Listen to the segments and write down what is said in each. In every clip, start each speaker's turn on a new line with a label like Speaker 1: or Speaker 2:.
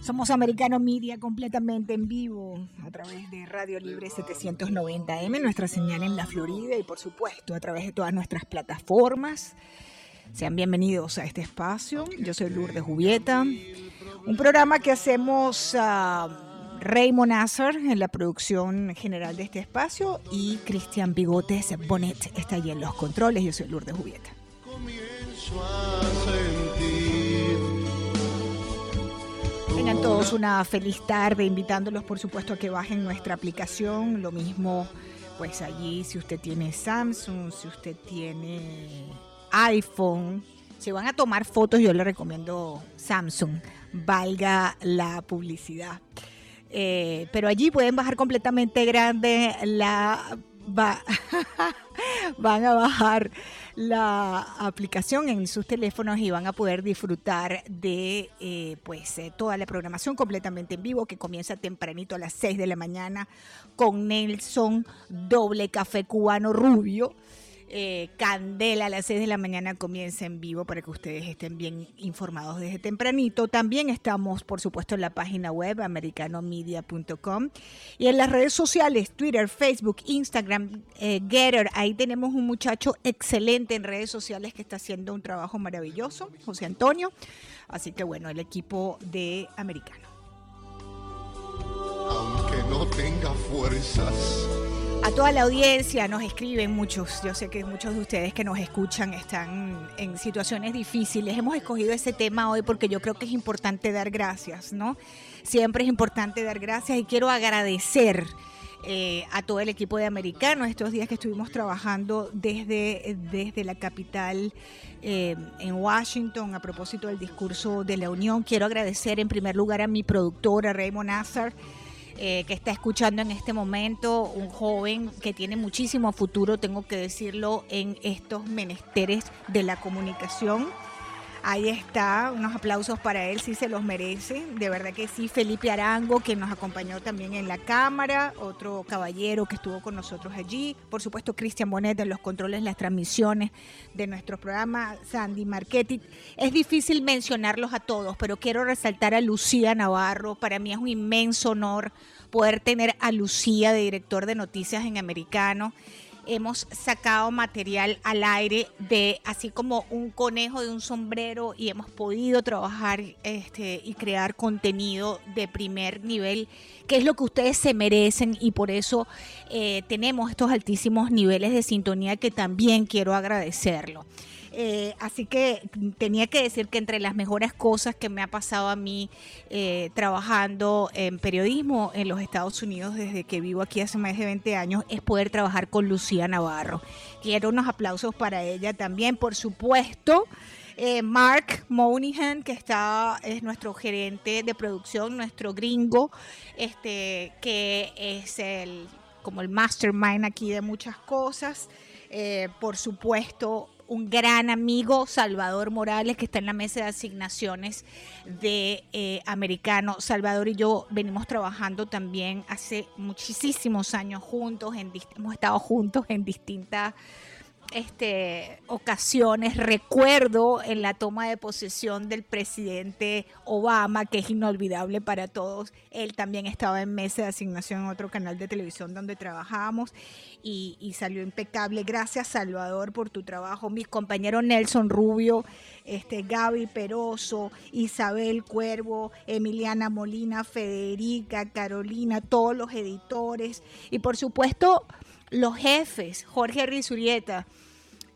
Speaker 1: Somos Americano Media completamente en vivo a través de Radio Libre 790M, nuestra señal en la Florida y por supuesto a través de todas nuestras plataformas. Sean bienvenidos a este espacio. Yo soy Lourdes Jubieta. Un programa que hacemos a Raymond Nazar en la producción general de este espacio y Cristian Bigotes Bonet está allí en los controles. Yo soy Lourdes Jubieta. Tengan todos una feliz tarde, invitándolos por supuesto a que bajen nuestra aplicación. Lo mismo, pues allí si usted tiene Samsung, si usted tiene iPhone, si van a tomar fotos, yo le recomiendo Samsung, valga la publicidad. Eh, pero allí pueden bajar completamente grande la... van a bajar la aplicación en sus teléfonos y van a poder disfrutar de eh, pues eh, toda la programación completamente en vivo que comienza tempranito a las 6 de la mañana con Nelson Doble Café Cubano Rubio eh, Candela a las 6 de la mañana comienza en vivo para que ustedes estén bien informados desde tempranito. También estamos, por supuesto, en la página web americanomedia.com y en las redes sociales, Twitter, Facebook, Instagram, eh, Getter. Ahí tenemos un muchacho excelente en redes sociales que está haciendo un trabajo maravilloso, José Antonio. Así que bueno, el equipo de Americano.
Speaker 2: Aunque no tenga fuerzas
Speaker 1: a toda la audiencia nos escriben muchos, yo sé que muchos de ustedes que nos escuchan están en situaciones difíciles. Hemos escogido ese tema hoy porque yo creo que es importante dar gracias, ¿no? Siempre es importante dar gracias y quiero agradecer eh, a todo el equipo de Americano estos días que estuvimos trabajando desde, desde la capital eh, en Washington a propósito del discurso de la Unión. Quiero agradecer en primer lugar a mi productora Raymond Nazar eh, que está escuchando en este momento, un joven que tiene muchísimo futuro, tengo que decirlo, en estos menesteres de la comunicación. Ahí está, unos aplausos para él, sí se los merece, de verdad que sí. Felipe Arango, que nos acompañó también en la cámara, otro caballero que estuvo con nosotros allí. Por supuesto, Cristian Bonet en los controles, las transmisiones de nuestro programa, Sandy Marchetti. Es difícil mencionarlos a todos, pero quiero resaltar a Lucía Navarro. Para mí es un inmenso honor poder tener a Lucía de director de noticias en Americano hemos sacado material al aire de así como un conejo de un sombrero y hemos podido trabajar este, y crear contenido de primer nivel, que es lo que ustedes se merecen y por eso eh, tenemos estos altísimos niveles de sintonía que también quiero agradecerlo. Eh, así que tenía que decir que entre las mejores cosas que me ha pasado a mí eh, trabajando en periodismo en los Estados Unidos desde que vivo aquí hace más de 20 años es poder trabajar con Lucía Navarro. Quiero unos aplausos para ella también, por supuesto. Eh, Mark Monihan, que está, es nuestro gerente de producción, nuestro gringo, este, que es el como el mastermind aquí de muchas cosas. por supuesto, un gran amigo, Salvador Morales, que está en la mesa de asignaciones de eh, Americano. Salvador y yo venimos trabajando también hace muchísimos años juntos, en, hemos estado juntos en distintas este, ocasiones. Recuerdo en la toma de posesión del presidente Obama, que es inolvidable para todos. Él también estaba en mesa de asignación en otro canal de televisión donde trabajábamos y, salió impecable. Gracias, Salvador, por tu trabajo. Mis compañeros Nelson Rubio, este, Gaby Peroso, Isabel Cuervo, Emiliana Molina, Federica, Carolina, todos los editores y por supuesto los jefes, Jorge Rizurieta,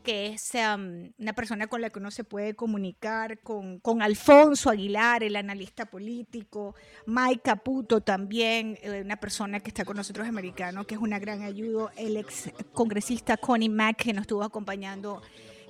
Speaker 1: que es um, una persona con la que uno se puede comunicar, con, Alfonso Aguilar, el analista político, Mike Caputo también, eh, una persona que está con nosotros americano, que es una gran ayuda, el ex congresista Connie Mack, que nos estuvo acompañando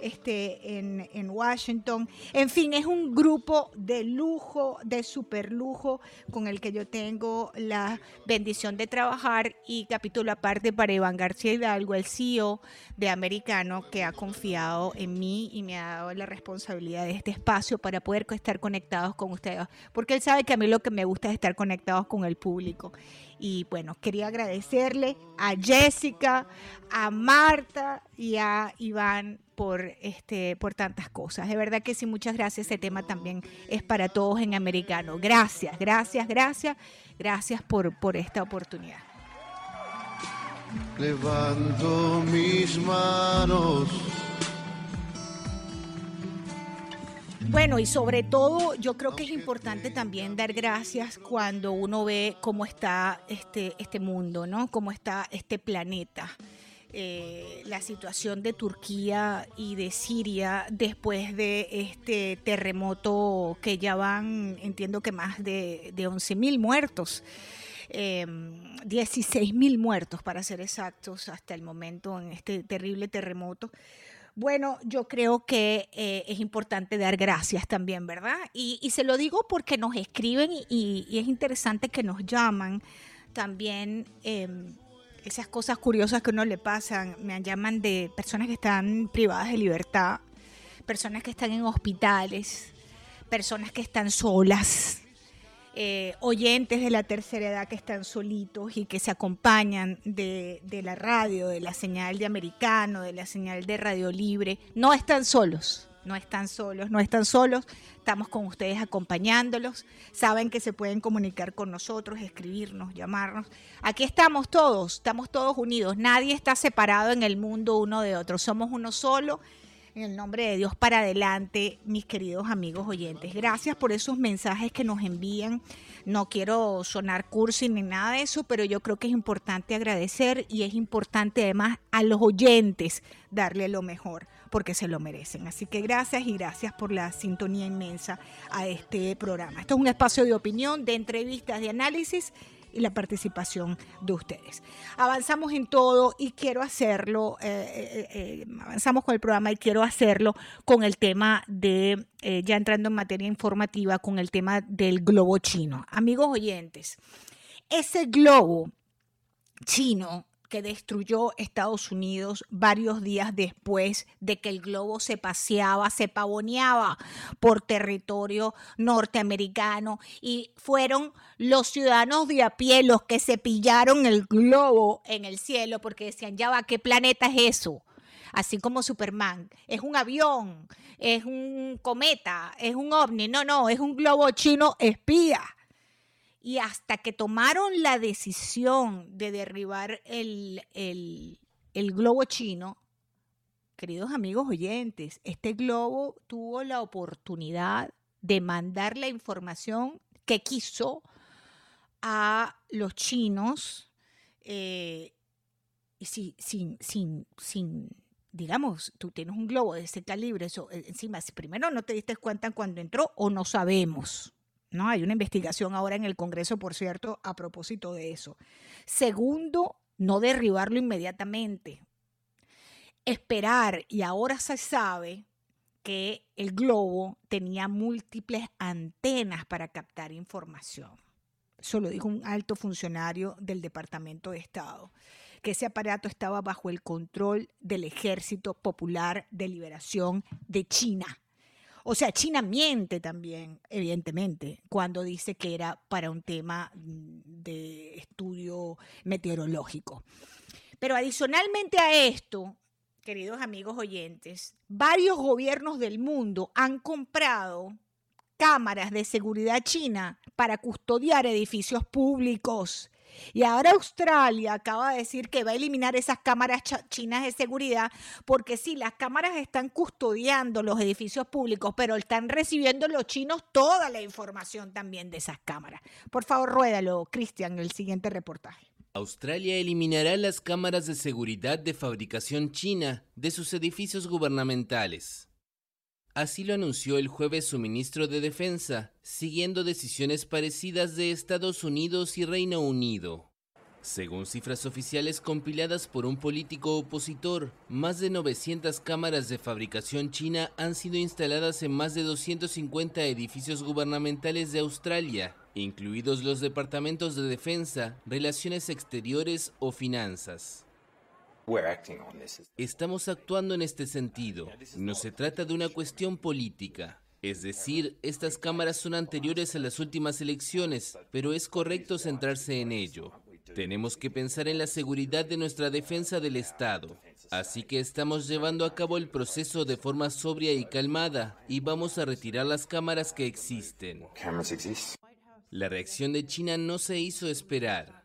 Speaker 1: este, en, en, Washington. En fin, es un grupo de lujo, de super lujo, con el que yo tengo la bendición de trabajar y capítulo aparte para Iván García Hidalgo, el CEO de Americano, que ha confiado en mí y me ha dado la responsabilidad de este espacio para poder estar conectados con ustedes, porque él sabe que a mí lo que me gusta es estar conectados con el público. Y bueno, quería agradecerle a Jessica, a Marta y a Iván por, este, por tantas cosas. De verdad que sí, muchas gracias. Este tema también es para todos en americano. Gracias, gracias, gracias, gracias por, por esta oportunidad.
Speaker 2: Levanto mis manos
Speaker 1: Bueno, y sobre todo yo creo que es importante también dar gracias cuando uno ve cómo está este, este mundo, ¿no? Cómo está este planeta. Eh, la situación de Turquía y de Siria después de este terremoto que ya van, entiendo que más de, de 11 mil muertos. Eh, 16 mil muertos para ser exactos hasta el momento en este terrible terremoto. Bueno, yo creo que eh, es importante dar gracias también, ¿verdad? Y, se lo digo porque nos escriben y, es interesante que nos llaman también. Em, esas cosas curiosas que uno le pasan, me llaman de personas que están privadas de libertad, personas que están en hospitales, personas que están solas, eh, oyentes de la tercera edad que están solitos y que se acompañan de, la radio, de la señal de americano, de la señal de radio libre, no están solos, no están solos, no están solos, estamos con ustedes acompañándolos, saben que se pueden comunicar con nosotros, escribirnos, llamarnos. Aquí estamos todos, estamos todos unidos, nadie está separado en el mundo uno de otro, somos uno solo en el nombre de Dios para adelante, mis queridos amigos oyentes. Gracias por esos mensajes que nos envían. No quiero sonar cursi ni nada de eso, pero yo creo que es importante agradecer y es importante además a los oyentes darle lo mejor porque se lo merecen. Así que gracias y gracias por la sintonía inmensa a este programa. Esto es un espacio de opinión, de entrevistas, de análisis y la participación de ustedes. Avanzamos en todo y quiero hacerlo, eh, eh, eh, avanzamos con el programa y quiero hacerlo con el tema de, ya entrando en materia informativa, con el tema del globo chino. Amigos oyentes, ese globo chino que destruyó Estados Unidos varios días después de que el globo se paseaba, se pavoneaba por territorio norteamericano y fueron los ciudadanos de a pie los que se pillaron el globo en el cielo porque decían, ya va, ¿qué planeta es eso? Así como Superman, es un avión, es un cometa, es un ovni, no, no, es un globo chino espía y hasta que tomaron la decisión de derribar el, globo chino, queridos amigos oyentes, este globo tuvo la oportunidad de mandar la información que quiso a los chinos eh, y sin, sin, sin, digamos, tú tienes un globo de ese calibre, eso eh, encima, primero no te diste cuenta cuando entró o no sabemos. ¿No? Hay una investigación ahora en el Congreso, por cierto, a propósito de eso. Segundo, no derribarlo inmediatamente. Esperar, y ahora se sabe que el globo tenía múltiples antenas para captar información. Eso lo dijo un alto funcionario del Departamento de Estado, que ese aparato estaba bajo el control del Ejército Popular de Liberación de China o sea, China miente también, evidentemente, cuando dice que era para un tema mm, de estudio meteorológico. Pero adicionalmente a esto, queridos amigos oyentes, varios gobiernos del mundo han comprado cámaras de seguridad china para custodiar edificios públicos y ahora Australia acaba de decir que va a eliminar esas cámaras chinas de seguridad porque sí, las cámaras están custodiando los edificios públicos, pero están recibiendo los chinos toda la información también de esas cámaras. Por favor, ruédalo, Cristian, el siguiente reportaje.
Speaker 3: Australia eliminará las cámaras de seguridad de fabricación china de sus edificios gubernamentales. Así lo anunció el jueves su ministro de Defensa, siguiendo decisiones parecidas de Estados Unidos y Reino Unido. Según cifras oficiales compiladas por un político opositor, más de 900 cámaras de fabricación china han sido instaladas en más de 250 edificios gubernamentales de Australia, incluidos los departamentos de defensa, relaciones exteriores o finanzas. Estamos actuando en este sentido. No se trata de una cuestión política. Es decir, estas cámaras son anteriores a las últimas elecciones, pero es correcto centrarse en ello. Tenemos que pensar en la seguridad de nuestra defensa del Estado. Así que estamos llevando a cabo el proceso de forma sobria y calmada y vamos a retirar las cámaras que existen. La reacción de China no se hizo esperar.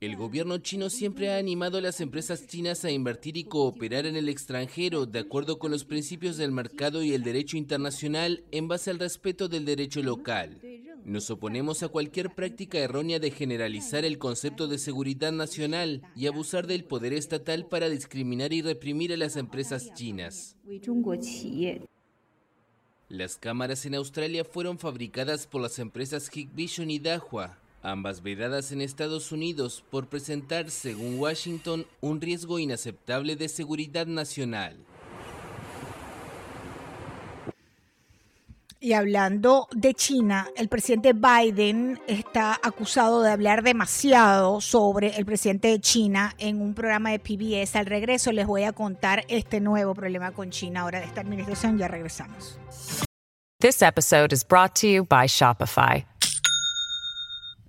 Speaker 3: El gobierno chino siempre ha animado a las empresas chinas a invertir y cooperar en el extranjero de acuerdo con los principios del mercado y el derecho internacional en base al respeto del derecho local. Nos oponemos a cualquier práctica errónea de generalizar el concepto de seguridad nacional y abusar del poder estatal para discriminar y reprimir a las empresas chinas. Las cámaras en Australia fueron fabricadas por las empresas Hikvision y Dahua, ambas vedadas en Estados Unidos por presentar, según Washington, un riesgo inaceptable de seguridad nacional.
Speaker 1: Y hablando de China, el presidente Biden está acusado de hablar demasiado sobre el presidente de China en un programa de PBS. Al regreso les voy a contar este nuevo problema con China ahora de esta administración. Ya regresamos.
Speaker 4: This episode is brought to you by Shopify.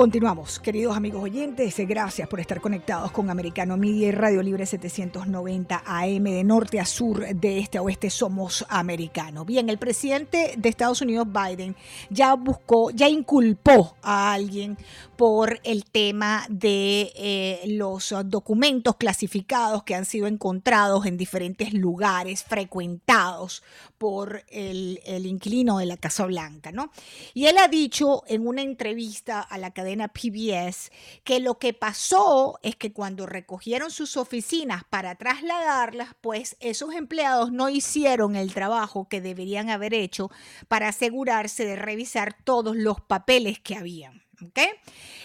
Speaker 1: Continuamos, queridos amigos oyentes, gracias por estar conectados con Americano Media y Radio Libre 790 AM de norte a sur, de este a oeste somos americano. Bien, el presidente de Estados Unidos Biden ya buscó, ya inculpó a alguien por el tema de eh, los documentos clasificados que han sido encontrados en diferentes lugares frecuentados por el, el inquilino de la Casa Blanca, ¿no? Y él ha dicho en una entrevista a la cadena PBS que lo que pasó es que cuando recogieron sus oficinas para trasladarlas, pues esos empleados no hicieron el trabajo que deberían haber hecho para asegurarse de revisar todos los papeles que habían. ¿ok?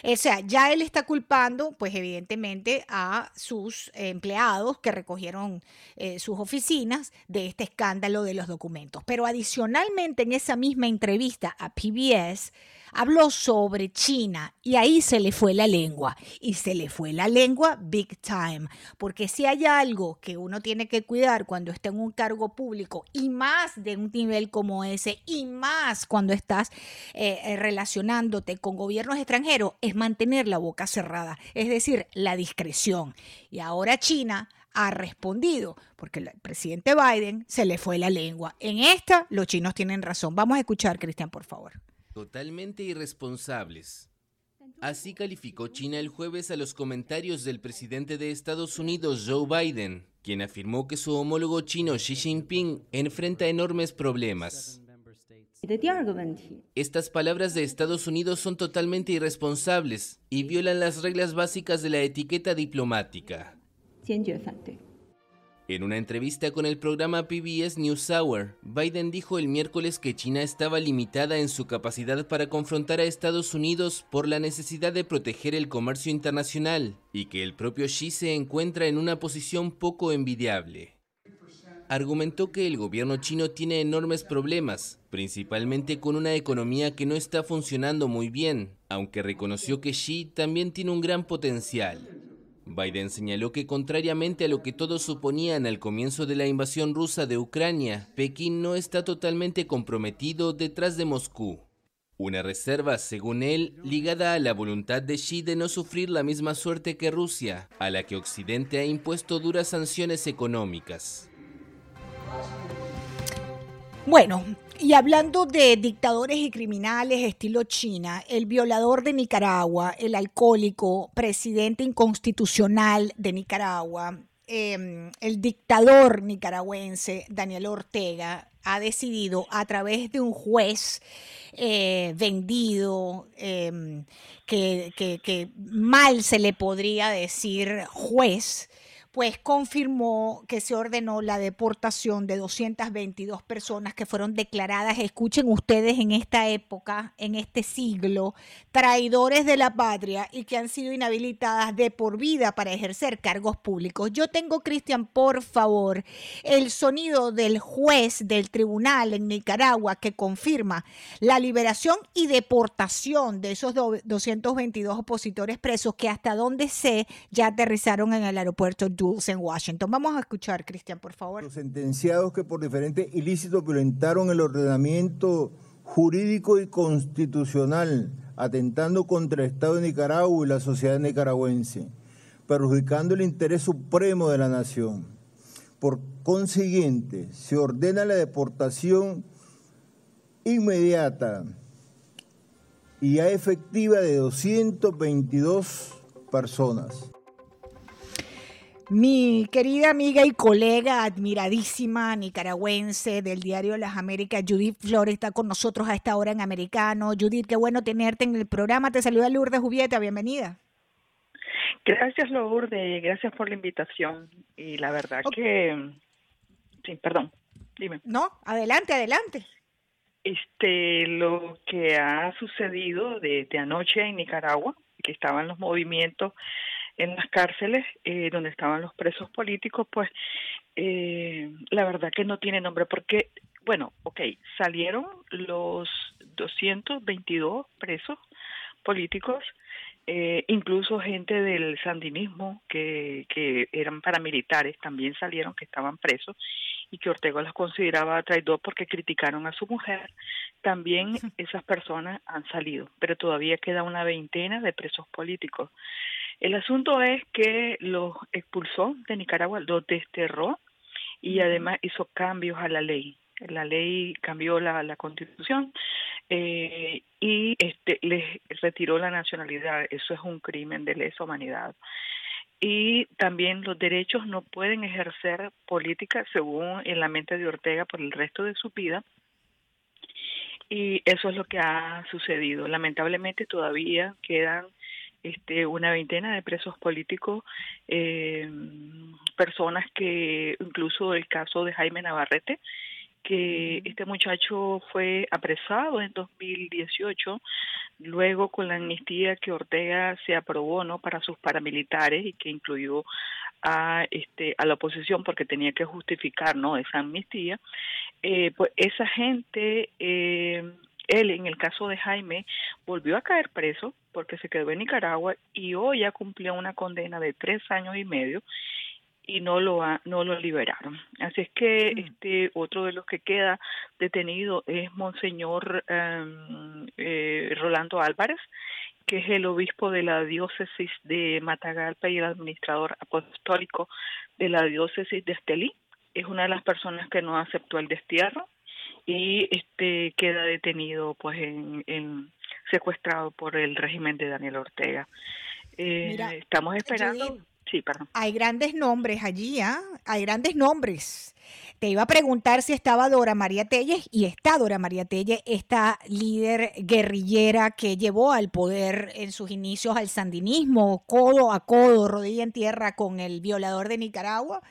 Speaker 1: O sea, ya él está culpando, pues evidentemente, a sus empleados que recogieron eh, sus oficinas de este escándalo de los documentos. Pero adicionalmente, en esa misma entrevista a PBS, habló sobre China y ahí se le fue la lengua. Y se le fue la lengua big time. Porque si hay algo que uno tiene que cuidar cuando está en un cargo público y más de un nivel como ese y más cuando estás eh, eh, relacionándote con gobiernos extranjeros, es mantener la boca cerrada. Es decir, la discreción. Y ahora China ha respondido, porque el presidente Biden se le fue la lengua. En esta, los chinos tienen razón. Vamos a escuchar, Cristian, por favor.
Speaker 3: Totalmente irresponsables. Así calificó China el jueves a los comentarios del presidente de Estados Unidos, Joe Biden, quien afirmó que su homólogo chino Xi Jinping enfrenta enormes problemas. Estas palabras de Estados Unidos son totalmente irresponsables y violan las reglas básicas de la etiqueta diplomática. En una entrevista con el programa PBS NewsHour, Biden dijo el miércoles que China estaba limitada en su capacidad para confrontar a Estados Unidos por la necesidad de proteger el comercio internacional y que el propio Xi se encuentra en una posición poco envidiable. Argumentó que el gobierno chino tiene enormes problemas, principalmente con una economía que no está funcionando muy bien, aunque reconoció que Xi también tiene un gran potencial. Biden señaló que contrariamente a lo que todos suponían al comienzo de la invasión rusa de Ucrania, Pekín no está totalmente comprometido detrás de Moscú. Una reserva, según él, ligada a la voluntad de Xi de no sufrir la misma suerte que Rusia, a la que Occidente ha impuesto duras sanciones económicas.
Speaker 1: Bueno, y hablando de dictadores y criminales estilo China, el violador de Nicaragua, el alcohólico, presidente inconstitucional de Nicaragua, em, el dictador nicaragüense Daniel Ortega ha decidido a través de un juez eh, vendido, em, que, que mal se le podría decir juez, pues confirmó que se ordenó la deportación de 222 personas que fueron declaradas, escuchen ustedes, en esta época, en este siglo, traidores de la patria y que han sido inhabilitadas de por vida para ejercer cargos públicos. Yo tengo, Cristian, por favor, el sonido del juez del tribunal en Nicaragua que confirma la liberación y deportación de esos 222 opositores presos que hasta donde sé ya aterrizaron en el aeropuerto en Washington. Vamos a escuchar, Cristian, por favor.
Speaker 5: Los sentenciados que por diferentes ilícitos violentaron el ordenamiento jurídico y constitucional, atentando contra el Estado de Nicaragua y la sociedad nicaragüense, perjudicando el interés supremo de la nación. Por consiguiente, se ordena la deportación inmediata y efectiva de 222 personas.
Speaker 1: Mi querida amiga y colega admiradísima nicaragüense del diario Las Américas, Judith Flores, está con nosotros a esta hora en Americano. Judith, qué bueno tenerte en el programa. Te saluda Lourdes Jubieta, bienvenida.
Speaker 6: Gracias Lourdes, gracias por la invitación. Y la verdad que... Sí, perdón, dime.
Speaker 1: No, adelante, adelante.
Speaker 6: Este, lo que ha sucedido desde anoche en Nicaragua, que estaban los movimientos en las cárceles eh, donde estaban los presos políticos, pues eh, la verdad que no tiene nombre porque, bueno, ok, salieron los 222 presos políticos, eh, incluso gente del sandinismo que, que eran paramilitares también salieron que estaban presos y que Ortega los consideraba traidor porque criticaron a su mujer, también esas personas han salido, pero todavía queda una veintena de presos políticos. El asunto es que los expulsó de Nicaragua, los desterró y además hizo cambios a la ley. La ley cambió la, la constitución eh, y este, les retiró la nacionalidad. Eso es un crimen de lesa humanidad. Y también los derechos no pueden ejercer política según en la mente de Ortega por el resto de su vida. Y eso es lo que ha sucedido. Lamentablemente todavía quedan este, una veintena de presos políticos, eh, personas que, incluso el caso de Jaime Navarrete, que este muchacho fue apresado en 2018, luego con la amnistía que Ortega se aprobó no para sus paramilitares y que incluyó a este a la oposición porque tenía que justificar no esa amnistía, eh, pues esa gente eh, él, en el caso de Jaime, volvió a caer preso porque se quedó en Nicaragua y hoy ya cumplió una condena de tres años y medio y no lo no lo liberaron. Así es que mm. este otro de los que queda detenido es Monseñor em, eh, Rolando Álvarez, que es el obispo de la diócesis de Matagalpa y el administrador apostólico de la diócesis de Estelí. Es una de las personas que no aceptó el destierro y este queda detenido pues en, secuestrado por el régimen de Daniel Ortega. Eh, estamos esperando. sí, perdón.
Speaker 1: Hay grandes nombres allí, ¿ah? Hay grandes nombres. Te iba a preguntar si estaba Dora María Telles y está Dora María Telles, esta líder guerrillera que llevó al poder en sus inicios al sandinismo, codo a codo, rodilla en tierra con el violador de Nicaragua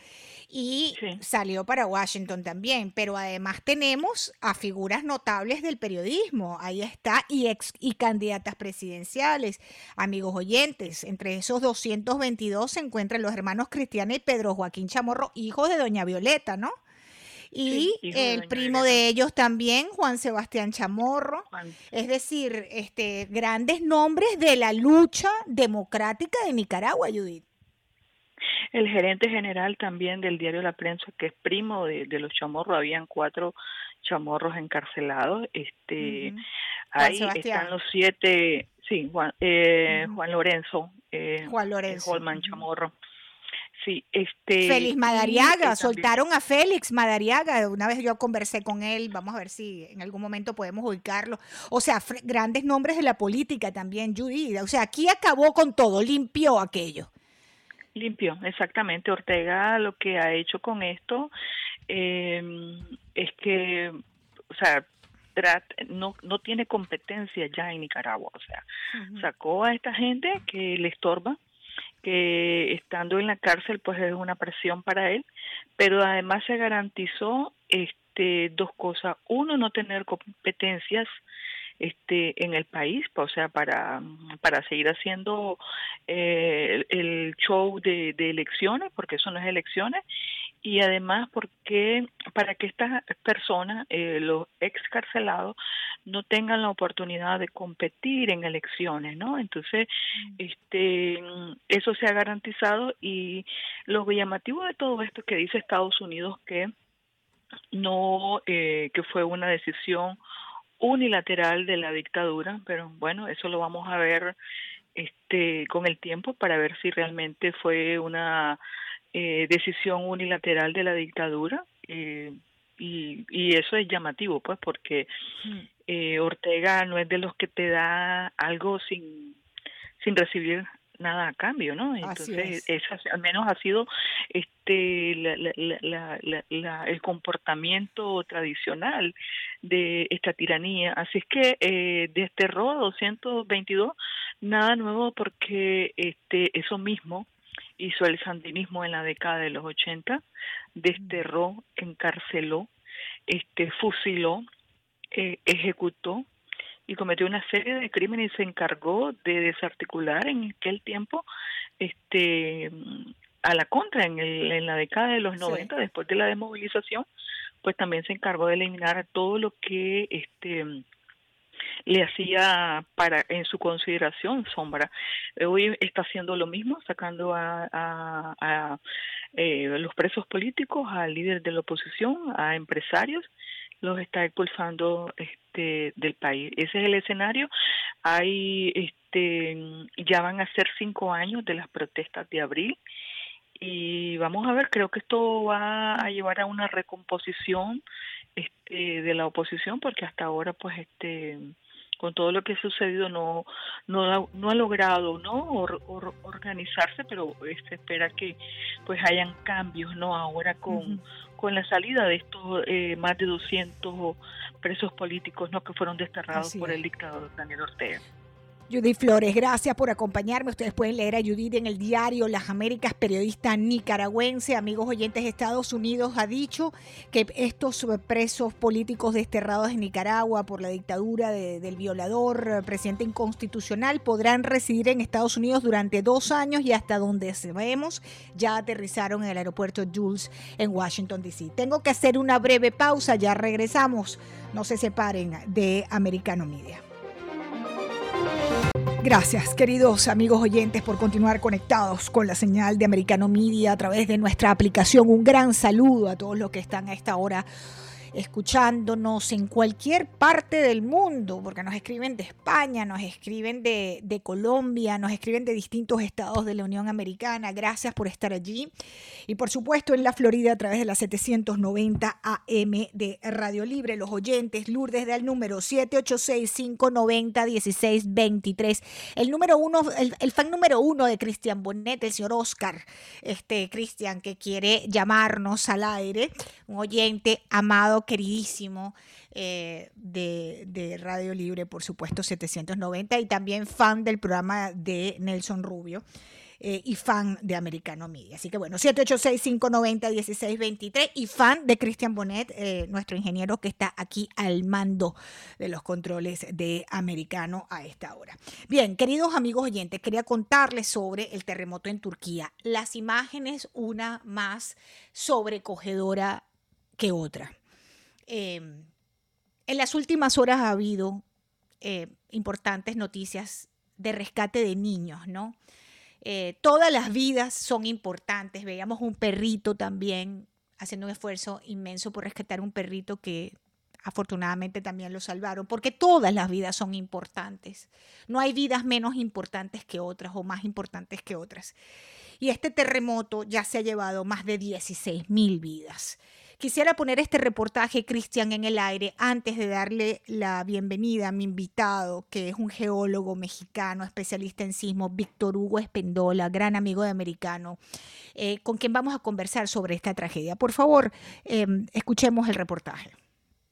Speaker 1: y salió para Washington también. Pero además tenemos a figuras notables del periodismo. Ahí está, y, ex, y candidatas presidenciales, amigos oyentes. Entre esos 222 se encuentran los hermanos Cristiana y Pedro Joaquín Chamorro, hijos de Doña Violeta, ¿no? y el primo de ellos también, Juan Sebastián Chamorro. Es decir, este, grandes nombres de la lucha democrática de Nicaragua, Judith
Speaker 6: el gerente general también del diario La Prensa, que es primo de, los chamorros, habían cuatro chamorros encarcelados. Este, ahí están los siete, sí, Juan, eh, Juan Lorenzo, eh, Juan Lorenzo, Holman Chamorro. Sí, este.
Speaker 1: Félix Madariaga, soltaron a Félix Madariaga. Una vez yo conversé con él, vamos a ver si en algún momento podemos ubicarlo. O sea, grandes nombres de la política también, Judy. O sea, aquí acabó con todo, limpió aquello.
Speaker 6: Limpio, exactamente. Ortega lo que ha hecho con esto eh, es que, o sea, no, no tiene competencia ya en Nicaragua. O sea, sacó a esta gente que le estorba, que estando en la cárcel pues es una presión para él, pero además se garantizó este dos cosas. Uno, no tener competencias este en el país, o sea, para, para seguir haciendo eh, el, show de, de elecciones, porque eso no es elecciones, y además porque para que estas personas, eh, los excarcelados, no tengan la oportunidad de competir en elecciones, ¿no? Entonces, mm. este, eso se ha garantizado y lo llamativo de todo esto que dice Estados Unidos que no, eh, que fue una decisión unilateral de la dictadura, pero bueno, eso lo vamos a ver este con el tiempo para ver si realmente fue una eh, decisión unilateral de la dictadura eh, y, y, eso es llamativo pues porque mm. eh, Ortega no es de los que te da algo sin sin recibir nada a cambio, ¿no? Entonces, al menos ha sido este la, la, el comportamiento tradicional de esta tiranía. Así es que eh, desterró a 222, nada nuevo porque este eso mismo hizo el sandinismo en la década de los 80, desterró, encarceló, este, fusiló, eh, ejecutó y cometió una serie de crímenes y se encargó de desarticular en aquel tiempo este a la contra en, el, en la década de los 90 después de la desmovilización pues también se encargó de eliminar todo lo que este le hacía para en su consideración sombra. Hoy está haciendo lo mismo, sacando a, a, eh, los presos políticos, al líder de la oposición, a empresarios, los está expulsando este del país. Ese es el escenario. Hay este ya van a ser cinco años de las protestas de abril y vamos a ver. Creo que esto va a llevar a una recomposición este de la oposición porque hasta ahora pues este con todo lo que ha sucedido no no ha, no ha logrado no organizarse pero se espera que pues hayan cambios no ahora con con la salida de estos eh, más de 200 presos políticos no que fueron desterrados por el dictador Daniel Ortega
Speaker 1: Judith Flores, gracias por acompañarme. Ustedes pueden leer a Judith en el diario Las Américas, periodista nicaragüense. Amigos oyentes, Estados Unidos ha dicho que estos presos políticos desterrados en Nicaragua por la dictadura del violador, eh, presidente inconstitucional, podrán residir en Estados Unidos durante dos años y hasta donde sabemos ya aterrizaron en el aeropuerto Jules en Washington, D.C. Tengo que hacer una breve pausa, ya regresamos. No se separen de Americano Media. Gracias, queridos amigos oyentes, por continuar conectados con la señal de Americano Media a través de nuestra aplicación. Un gran saludo a todos los que están a esta hora escuchándonos en cualquier parte del mundo, porque nos escriben de España, nos escriben de, Colombia, nos escriben de distintos estados de la Unión Americana. Gracias por estar allí. Y por supuesto en la Florida a través de la 790 AM de Radio Libre. Los oyentes, Lourdes del número 786-590-1623. El número uno, el, el fan número uno de Cristian Bonnet, el señor Oscar, este Cristian, que quiere llamarnos al aire, un oyente amado queridísimo eh, de, Radio Libre, por supuesto, 790, y también fan del programa de Nelson Rubio. Eh, y fan de Americano Media. Así que bueno, 786-590-1623 y fan de Christian Bonet, eh, nuestro ingeniero que está aquí al mando de los controles de Americano a esta hora. Bien, queridos amigos oyentes, quería contarles sobre el terremoto en Turquía. Las imágenes, una más sobrecogedora que otra. Em, en las últimas horas ha habido eh, importantes noticias de rescate de niños, ¿no? Eh, todas las vidas son importantes. Veíamos un perrito también haciendo un esfuerzo inmenso por rescatar un perrito que afortunadamente también lo salvaron, porque todas las vidas son importantes. No hay vidas menos importantes que otras o más importantes que otras. Y este terremoto ya se ha llevado más de 16 mil vidas. Quisiera poner este reportaje, Cristian, en el aire antes de darle la bienvenida a mi invitado, que es un geólogo mexicano, especialista en sismo, Víctor Hugo Espendola, gran amigo de Americano, eh, con quien vamos a conversar sobre esta tragedia. Por favor, em, escuchemos el reportaje.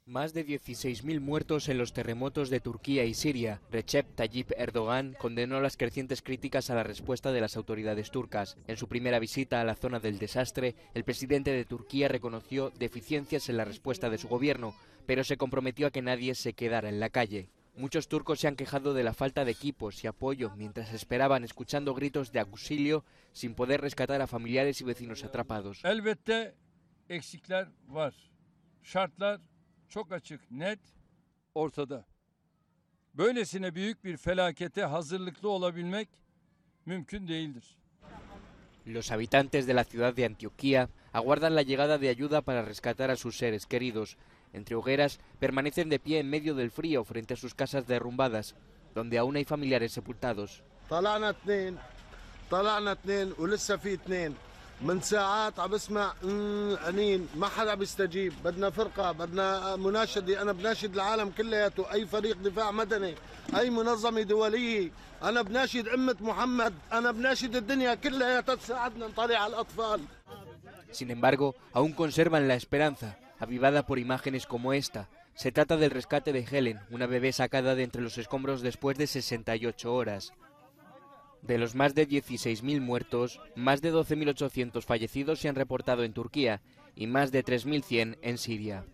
Speaker 7: Más de 16.000 muertos en los terremotos de Turquía y Siria. Recep Tayyip Erdogan condenó las crecientes críticas a la respuesta de las autoridades turcas. En su primera visita a la zona del desastre, el presidente de Turquía reconoció deficiencias en la respuesta de su gobierno, pero se comprometió a que nadie se quedara en la calle. Muchos turcos se han quejado de la falta de equipos y apoyo mientras esperaban escuchando gritos de auxilio sin poder rescatar a familiares y vecinos atrapados.
Speaker 8: Çok açık, net ortada. Böylesine büyük bir felakete hazırlıklı olabilmek mümkün değildir.
Speaker 7: Los habitantes de la ciudad de Antioquía aguardan la llegada de ayuda para rescatar a sus seres queridos. Entre hogueras permanecen de pie en medio del frío frente a sus casas derrumbadas, donde aún hay familiares sepultados.
Speaker 2: من ساعات عم بسمع أنين ما حدا بيستجيب بدنا فرقة بدنا مناشده أنا بناشد العالم كلياته أي فريق دفاع مدني أي منظمة دولية أنا بناشد أمة محمد أنا بناشد الدنيا كلياتها تساعدنا نطلع على الأطفال
Speaker 7: Sin embargo, aún conservan la esperanza, avivada por imágenes como esta. Se trata del rescate de Helen, una bebé sacada de entre los escombros después de 68 horas. De los más de 16.000 muertos, más de 12.800 fallecidos se han reportado en Turquía y más de 3.100 en Siria.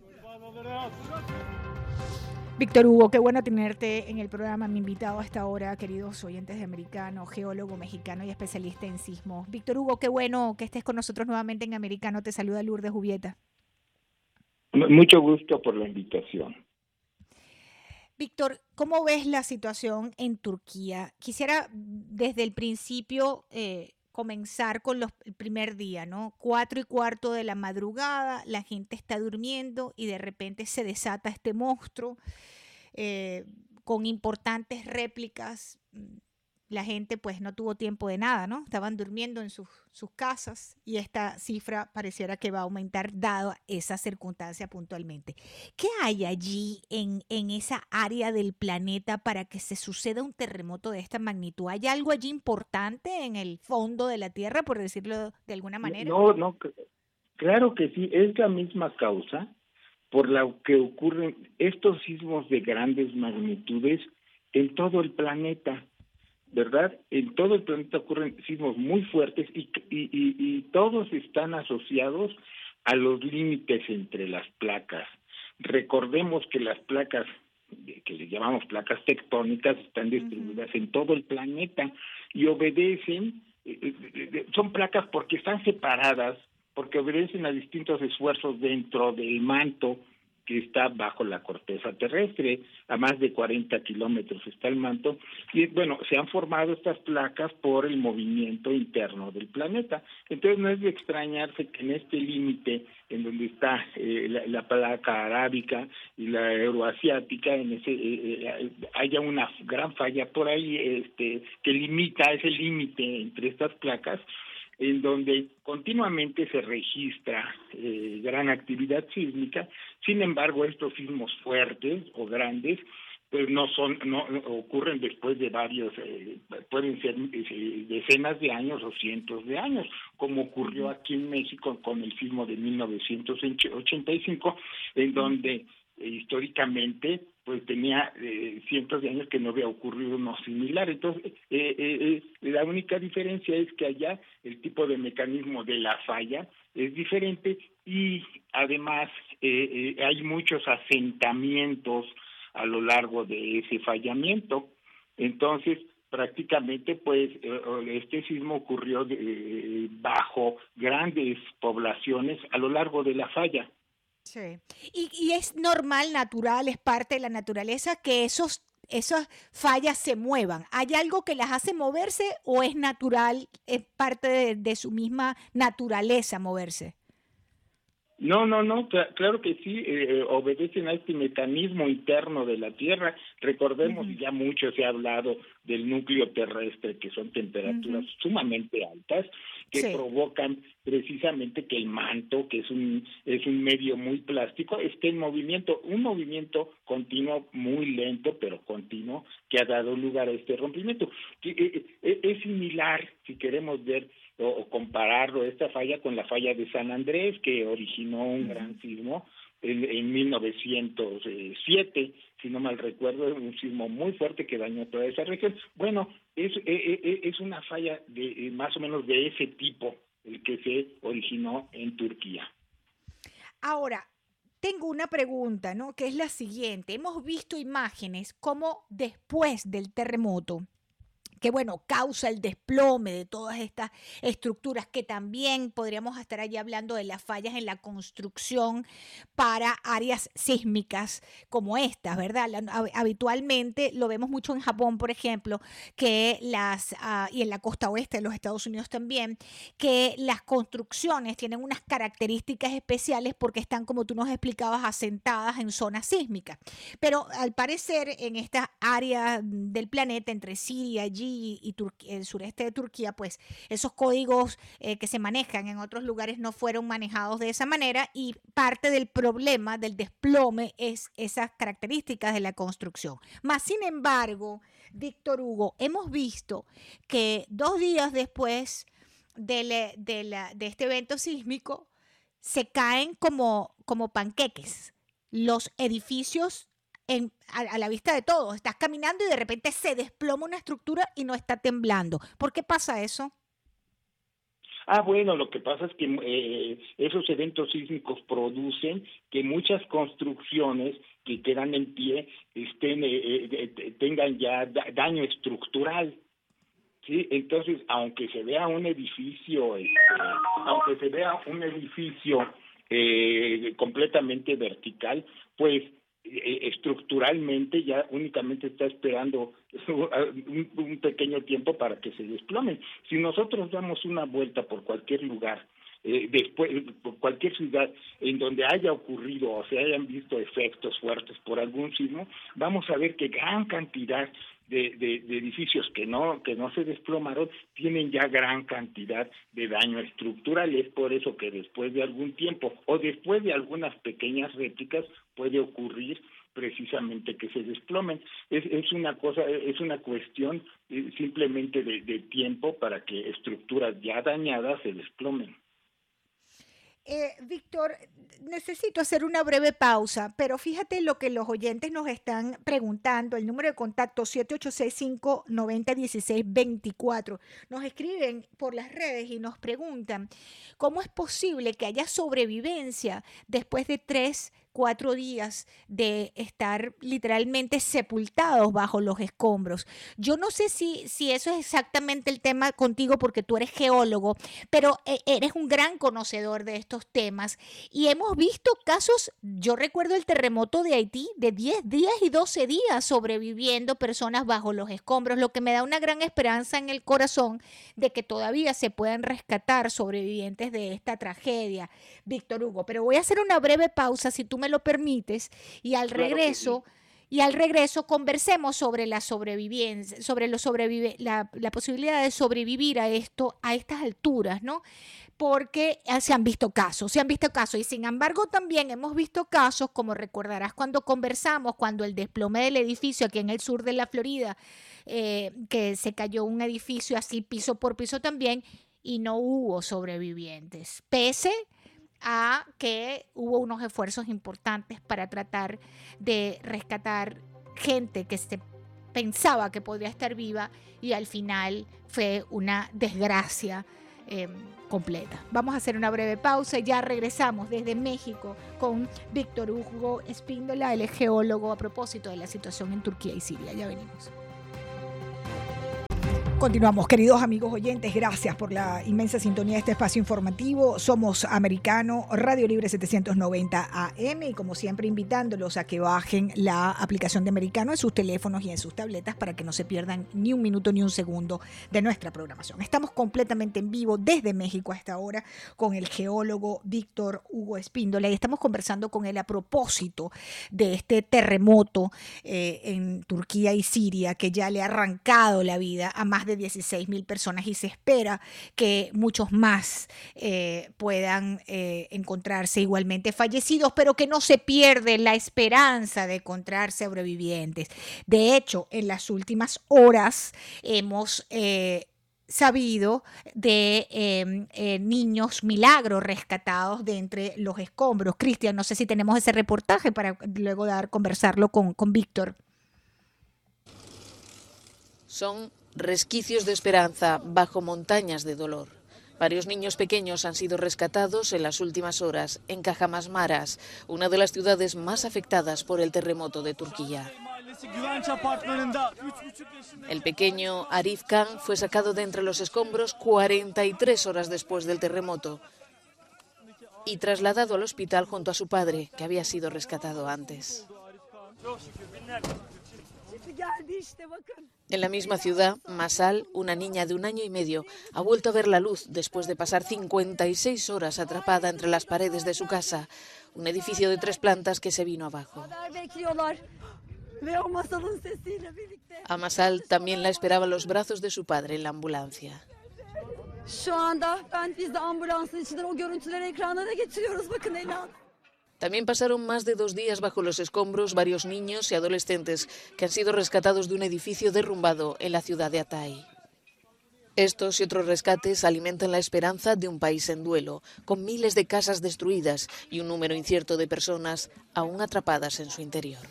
Speaker 1: Víctor Hugo, qué bueno tenerte en el programa, mi invitado hasta ahora, queridos oyentes de Americano, geólogo mexicano y especialista en sismos. Víctor Hugo, qué bueno que estés con nosotros nuevamente en Americano. Te saluda Lourdes Jubieta.
Speaker 9: Mucho gusto por la invitación.
Speaker 1: Víctor, ¿cómo ves la situación en Turquía? Quisiera desde el principio eh, comenzar con los, el primer día, ¿no? Cuatro y cuarto de la madrugada, la gente está durmiendo y de repente se desata este monstruo eh, con importantes réplicas mm, la gente pues no tuvo tiempo de nada, ¿no? Estaban durmiendo en sus, sus, casas y esta cifra pareciera que va a aumentar dado esa circunstancia puntualmente. ¿Qué hay allí en, en esa área del planeta para que se suceda un terremoto de esta magnitud? ¿Hay algo allí importante en el fondo de la Tierra, por decirlo de alguna manera?
Speaker 9: No, no, claro que sí, es la misma causa por la que ocurren estos sismos de grandes magnitudes en todo el planeta ¿verdad? En todo el planeta ocurren sismos muy fuertes y, y, y, todos están asociados a los límites entre las placas. Recordemos que las placas que le llamamos placas tectónicas están distribuidas en todo el planeta y obedecen, eh, eh, son placas porque están separadas, porque obedecen a distintos esfuerzos dentro del manto que está bajo la corteza terrestre, a más de 40 kilómetros está el manto, y bueno, se han formado estas placas por el movimiento interno del planeta. Entonces no es de extrañarse que en este límite, en donde está eh, la, placa arábica y la euroasiática, en ese eh, eh, haya una gran falla por ahí este, que limita ese límite entre estas placas en donde continuamente se registra eh, gran actividad sísmica. Sin embargo, estos sismos fuertes o grandes pues no son no ocurren después de varios eh, pueden ser eh, decenas de años o cientos de años como ocurrió aquí en México con el sismo de 1985 en donde históricamente pues tenía eh, cientos de años que no había ocurrido uno similar. Entonces, eh, eh, la única diferencia es que allá el tipo de mecanismo de la falla es diferente y además hay muchos asentamientos a lo largo de ese fallamiento. Entonces, prácticamente pues este sismo ocurrió bajo grandes poblaciones a lo largo de la falla.
Speaker 1: Sí. Y, es normal, natural, es parte de la naturaleza que esos, esas fallas se muevan. ¿Hay algo que las hace moverse o es natural, es parte de, su misma naturaleza moverse?
Speaker 9: No, no, no, claro que sí, eh, obedecen a este mecanismo interno de la Tierra. Recordemos, ya mucho se ha hablado del núcleo terrestre, que son temperaturas sumamente altas, que provocan precisamente que el manto, que es un, es un medio muy plástico, esté en movimiento, un movimiento continuo muy lento, pero continuo, que ha dado lugar a este rompimiento. Eh, eh, es similar, si queremos ver o compararlo, esta falla con la falla de San Andrés, que originó un gran sismo en, en 1907 si no mal recuerdo, un sismo muy fuerte que dañó toda esa región. Bueno, es, eh, eh, eh, es una falla de más o menos de ese tipo el que se originó en Turquía.
Speaker 1: Ahora, tengo una pregunta, ¿no? Que es la siguiente. Hemos visto imágenes como después del terremoto que bueno, causa el desplome de todas estas estructuras, que también podríamos estar allí hablando de las fallas en la construcción para áreas sísmicas como estas, ¿verdad? Habitualmente lo vemos mucho en Japón, por ejemplo, que las, ah, y en la costa oeste de los Estados Unidos también, que las construcciones tienen unas características especiales porque están, como tú nos explicabas, asentadas en zonas sísmicas. Pero al parecer en esta área del planeta, entre Siria, allí, y, el sureste de Turquía, pues esos códigos eh, que se manejan en otros lugares no fueron manejados de esa manera y parte del problema del desplome es esas características de la construcción. Más sin embargo, Víctor Hugo, hemos visto que dos días después de, de este evento sísmico, se caen como, como panqueques los edificios a, la vista de todos. Estás caminando y de repente se desploma una estructura y no está temblando. ¿Por qué pasa eso?
Speaker 9: Ah, bueno, lo que pasa es que eh, esos eventos sísmicos producen que muchas construcciones que quedan en pie estén, eh, eh, tengan ya daño estructural. Sí, entonces, aunque se vea un edificio, este, aunque se vea un edificio completamente vertical, pues eh, estructuralmente ya únicamente está esperando un, pequeño tiempo para que se desplomen. Si nosotros damos una vuelta por cualquier lugar, eh, después cualquier ciudad en donde haya ocurrido o se hayan visto efectos fuertes por algún sismo, vamos a ver que gran cantidad de, de, edificios que no que no se desplomaron tienen ya gran cantidad de daño estructural. Es por eso que después de algún tiempo o después de algunas pequeñas réplicas puede ocurrir precisamente que se desplomen. Es, es una cosa es una cuestión eh, simplemente de tiempo para que estructuras ya dañadas se desplomen
Speaker 1: eh, Víctor, necesito hacer una breve pausa, pero fíjate lo que los oyentes nos están preguntando. El número de contacto 7865-901624. Nos escriben por las redes y nos preguntan cómo es posible que haya sobrevivencia después de tres cuatro días de estar literalmente sepultados bajo los escombros. Yo no sé si, si eso es exactamente el tema contigo porque tú eres geólogo, pero eh, eres un gran conocedor de estos temas y hemos visto casos, yo recuerdo el terremoto de Haití de 10 días y 12 días sobreviviendo personas bajo los escombros, lo que me da una gran esperanza en el corazón de que todavía se puedan rescatar sobrevivientes de esta tragedia, Víctor Hugo. Pero voy a hacer una breve pausa si tú me lo permites, y al regreso... Y al regreso conversemos sobre la sobrevivencia, sobre lo sobrevive, la, la, posibilidad de sobrevivir a esto a estas alturas, ¿no? Porque eh, se han visto casos, se han visto casos y sin embargo también hemos visto casos, como recordarás cuando conversamos, cuando el desplome del edificio aquí en el sur de la Florida, eh, que se cayó un edificio así piso por piso también y no hubo sobrevivientes, pese a que hubo unos esfuerzos importantes para tratar de rescatar gente que se pensaba que podría estar viva y al final fue una desgracia em, completa. Vamos a hacer una breve pausa y ya regresamos desde México con Víctor Hugo Espíndola, el geólogo, a propósito de la situación en Turquía y Siria. Ya venimos. Continuamos, queridos amigos oyentes, gracias por la inmensa sintonía de este espacio informativo. Somos Americano, Radio Libre 790 AM y como siempre invitándolos a que bajen la aplicación de Americano en sus teléfonos y en sus tabletas para que no se pierdan ni un minuto ni un segundo de nuestra programación. Estamos completamente en vivo desde México a esta hora con el geólogo Víctor Hugo Espíndola y estamos conversando con él a propósito de este terremoto eh, en Turquía y Siria que ya le ha arrancado la vida a más de 16 mil personas y se espera que muchos más eh, puedan eh, encontrarse igualmente fallecidos, pero que no se pierde la esperanza de encontrar sobrevivientes. De hecho, en las últimas horas hemos... Eh, sabido de em, niños milagros rescatados de entre los escombros. Cristian, no sé si tenemos ese reportaje para luego dar conversarlo con, con Víctor.
Speaker 10: Son resquicios de esperanza bajo montañas de dolor. Varios niños pequeños han sido rescatados en las últimas horas en Cajamasmaras, una de las ciudades más afectadas por el terremoto de Turquía. El pequeño Arif Khan fue sacado de entre los escombros 43 horas después del terremoto y trasladado al hospital junto a su padre, que había sido rescatado antes. En la misma ciudad, Masal, una niña de un año y medio, ha vuelto a ver la luz después de pasar 56 horas atrapada entre las paredes de su casa, un edificio de tres plantas que se vino abajo. A Masal también la esperaban los brazos de su padre en la ambulancia. También pasaron más de dos días bajo los escombros varios niños y adolescentes que han sido rescatados de un edificio derrumbado en la ciudad de Atay. Estos y otros rescates alimentan la esperanza de un país en duelo, con miles de casas destruidas y un número incierto de personas aún atrapadas en su interior.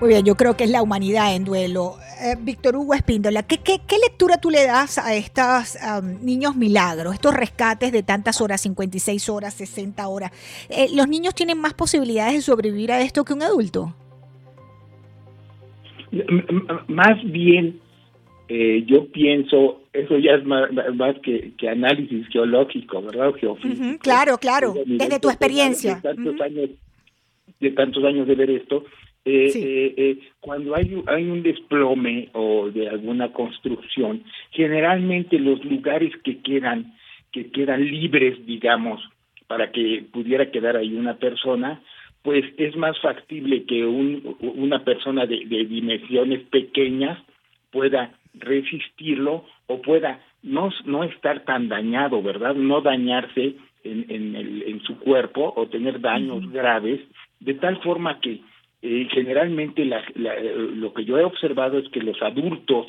Speaker 1: Muy bien, yo creo que es la humanidad en duelo. Eh, Víctor Hugo Espíndola, ¿qué, ¿qué, lectura tú le das a estos niños milagros, estos rescates de tantas horas, 56 horas, 60 horas? Eh, ¿Los niños tienen más posibilidades de sobrevivir a esto que un adulto?
Speaker 9: más bien, eh, yo pienso, eso ya es más, que, análisis geológico, ¿verdad?
Speaker 1: Geofísico. claro, claro, desde tu experiencia.
Speaker 9: De tantos, años, de tantos años de ver esto, eh, eh, eh, cuando hay, hay un desplome o de alguna construcción, generalmente los lugares que quedan, que quedan libres, digamos, para que pudiera quedar ahí una persona, pues es más factible que un, una persona de, dimensiones pequeñas pueda resistirlo o pueda no, no estar tan dañado, ¿verdad? No dañarse en, en, el, en su cuerpo o tener daños graves, de tal forma que eh, generalmente lo que yo he observado es que los adultos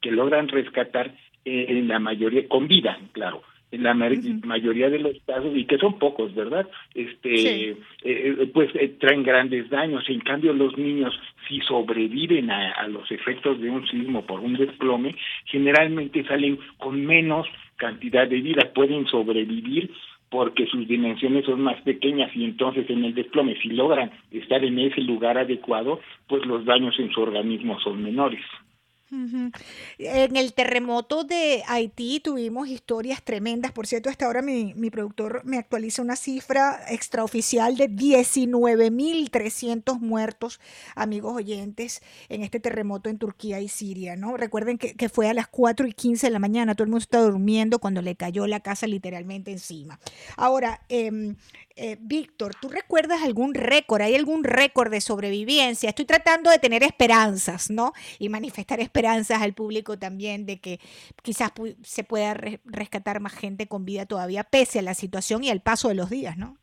Speaker 9: que logran rescatar eh, en la mayoría con vida, claro, en la mayoría de los casos y que son pocos, ¿verdad? Este, eh, pues traen grandes daños. En cambio, los niños si sobreviven a, a los efectos de un sismo por un desplome, generalmente salen con menos cantidad de vida, pueden sobrevivir porque sus dimensiones son más pequeñas y entonces en el desplome, si logran estar en ese lugar adecuado, pues los daños en su organismo son menores.
Speaker 1: En el terremoto de Haití tuvimos historias tremendas. Por cierto, hasta ahora mi, mi productor me actualiza una cifra extraoficial de 19.300 muertos, amigos oyentes, en este terremoto en Turquía y Siria. ¿no? Recuerden que, que, fue a las 4 y 15 de la mañana. Todo el mundo estaba durmiendo cuando le cayó la casa literalmente encima. Ahora, eh, eh, Víctor, ¿tú recuerdas algún récord? ¿Hay algún récord de sobrevivencia? Estoy tratando de tener esperanzas, ¿no? Y manifestar esperanzas al público también de que quizás se pueda rescatar más gente con vida todavía, pese a la situación y al paso de los días, ¿no?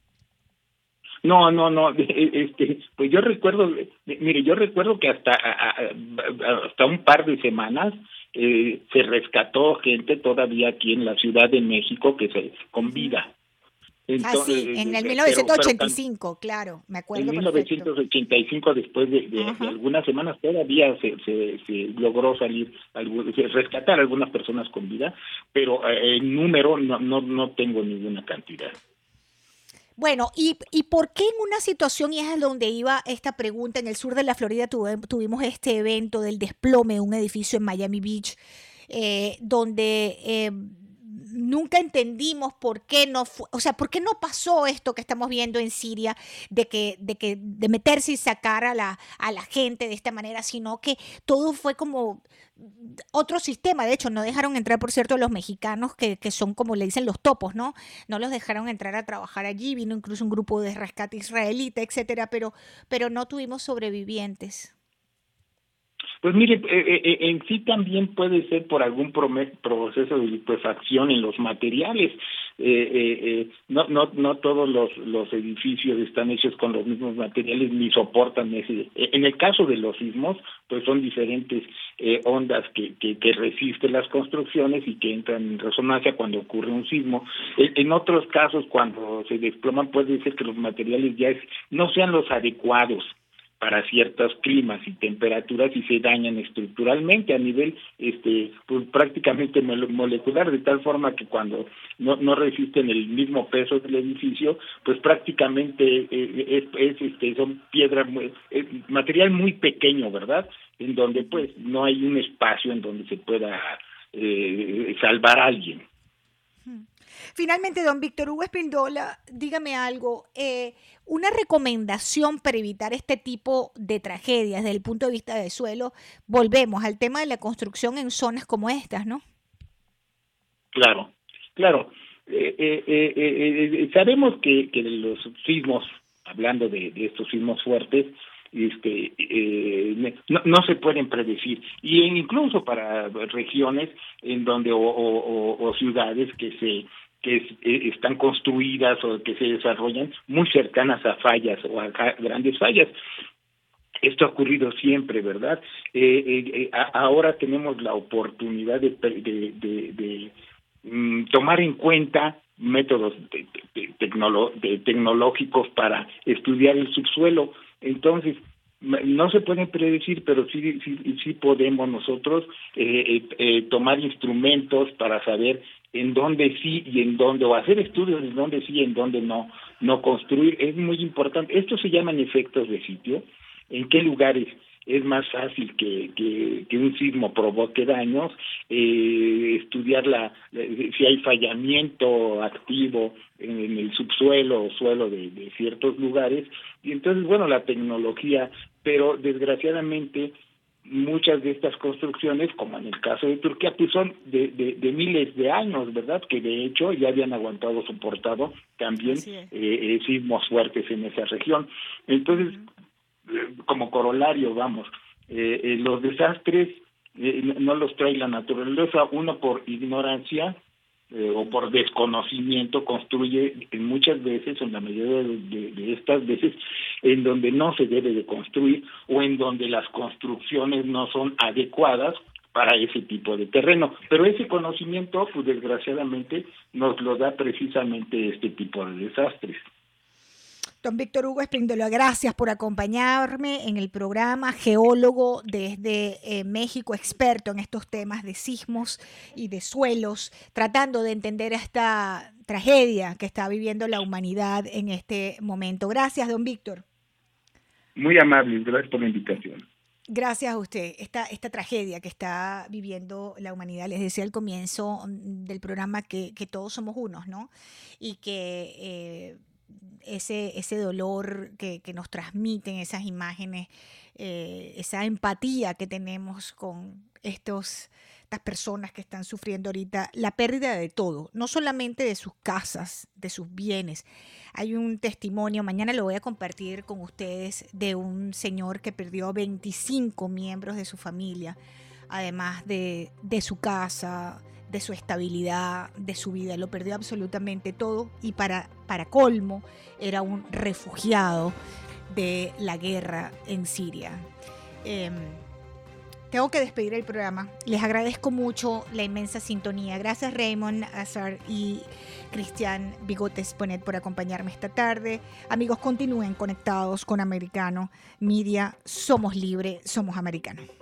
Speaker 9: No, no, no. Este, pues yo recuerdo, mire, yo recuerdo que hasta hasta un par de semanas eh, se rescató gente todavía aquí en la Ciudad de México que se con vida
Speaker 1: ah, sí, en el 1985, claro, me acuerdo.
Speaker 9: En 1985, después de, algunas semanas, todavía se, se, logró salir, rescatar a algunas personas con vida, pero eh, en número no, no, no tengo ninguna cantidad.
Speaker 1: Bueno, ¿y, ¿y por qué en una situación, y es donde iba esta pregunta, en el sur de la Florida tuvimos este evento del desplome de un edificio en Miami Beach, eh, donde... Eh, nunca entendimos por qué no fue, o sea, por qué no pasó esto que estamos viendo en Siria de que de que de meterse y sacar a la a la gente de esta manera, sino que todo fue como otro sistema. De hecho, no dejaron entrar, por cierto, los mexicanos que, que son como le dicen los topos, ¿no? No los dejaron entrar a trabajar allí. Vino incluso un grupo de rescate israelita, etcétera, pero pero no tuvimos sobrevivientes.
Speaker 9: Pues mire, eh, eh, eh, en sí también puede ser por algún proceso de liquefacción en los materiales. no, no, no todos los, edificios están hechos con los mismos materiales ni soportan ese. En el caso de los sismos, pues son diferentes ondas que, que, que, resisten las construcciones y que entran en resonancia cuando ocurre un sismo. En, otros casos, cuando se desploman, puede ser que los materiales ya no sean los adecuados para ciertos climas y temperaturas y se dañan estructuralmente a nivel este pues, prácticamente molecular de tal forma que cuando no, no resisten el mismo peso del edificio pues prácticamente eh, es, este son piedras material muy pequeño verdad en donde pues no hay un espacio en donde se pueda eh, salvar a alguien
Speaker 1: Finalmente, don Víctor Hugo Espindola, dígame algo, eh, una recomendación para evitar este tipo de tragedias desde el punto de vista del suelo, volvemos al tema de la construcción en zonas como estas, ¿no?
Speaker 9: Claro, claro. Eh, eh, sabemos que, que los sismos, hablando de, estos sismos fuertes, este no, no, se pueden predecir y incluso para regiones en donde o ciudades que se que eh, están construidas o que se desarrollan muy cercanas a fallas o a grandes fallas. Esto ha ocurrido siempre, ¿verdad? Eh, eh, ahora tenemos la oportunidad de, mm, tomar en cuenta métodos tecnológicos para estudiar el subsuelo. Entonces, no se pueden predecir, pero sí, sí, sí podemos nosotros tomar instrumentos para saber en dónde sí y en dónde, o hacer estudios en dónde sí y en dónde no, no construir, es muy importante. Esto se llaman efectos de sitio, en qué lugares es más fácil que, que, un sismo provoque daños, eh, estudiar la, si hay fallamiento activo en, el subsuelo o suelo de, de ciertos lugares, y entonces, bueno, la tecnología, pero desgraciadamente muchas de estas construcciones, como en el caso de Turquía, pues son de, de, miles de años, ¿verdad? Que de hecho ya habían aguantado, soportado también eh, eh, sismos fuertes en esa región. Entonces, eh, como corolario, vamos, los desastres no los trae la naturaleza, uno por ignorancia eh, o por desconocimiento construye muchas veces, en la mayoría de, estas veces, en donde no se debe de construir o en donde las construcciones no son adecuadas para ese tipo de terreno. Pero ese conocimiento, pues desgraciadamente, nos lo da precisamente este tipo de desastres.
Speaker 1: Don Víctor Hugo Espíndola, gracias por acompañarme en el programa, geólogo desde eh, México, experto en estos temas de sismos y de suelos, tratando de entender esta tragedia que está viviendo la humanidad en este momento. Gracias, don Víctor.
Speaker 9: Muy amable, gracias por la invitación.
Speaker 1: Gracias a usted. Esta, esta tragedia que está viviendo la humanidad, les decía al comienzo del programa que, todos somos unos, ¿no? Y que... Eh, ese, ese dolor que, nos transmiten esas imágenes, eh, esa empatía que tenemos con estos, estas personas que están sufriendo ahorita la pérdida de todo, no solamente de sus casas, de sus bienes. Hay un testimonio, mañana lo voy a compartir con ustedes, de un señor que perdió 25 miembros de su familia, además de, de su casa, de su estabilidad, de su vida, lo perdió absolutamente todo y para, para colmo era un refugiado de la guerra en Siria. Em, tengo que despedir el programa. Les agradezco mucho la inmensa sintonía. Gracias Raymond Azar y Cristian Bigotes Ponet por acompañarme esta tarde. Amigos, continúen conectados con Americano Media. Somos libres, somos americanos.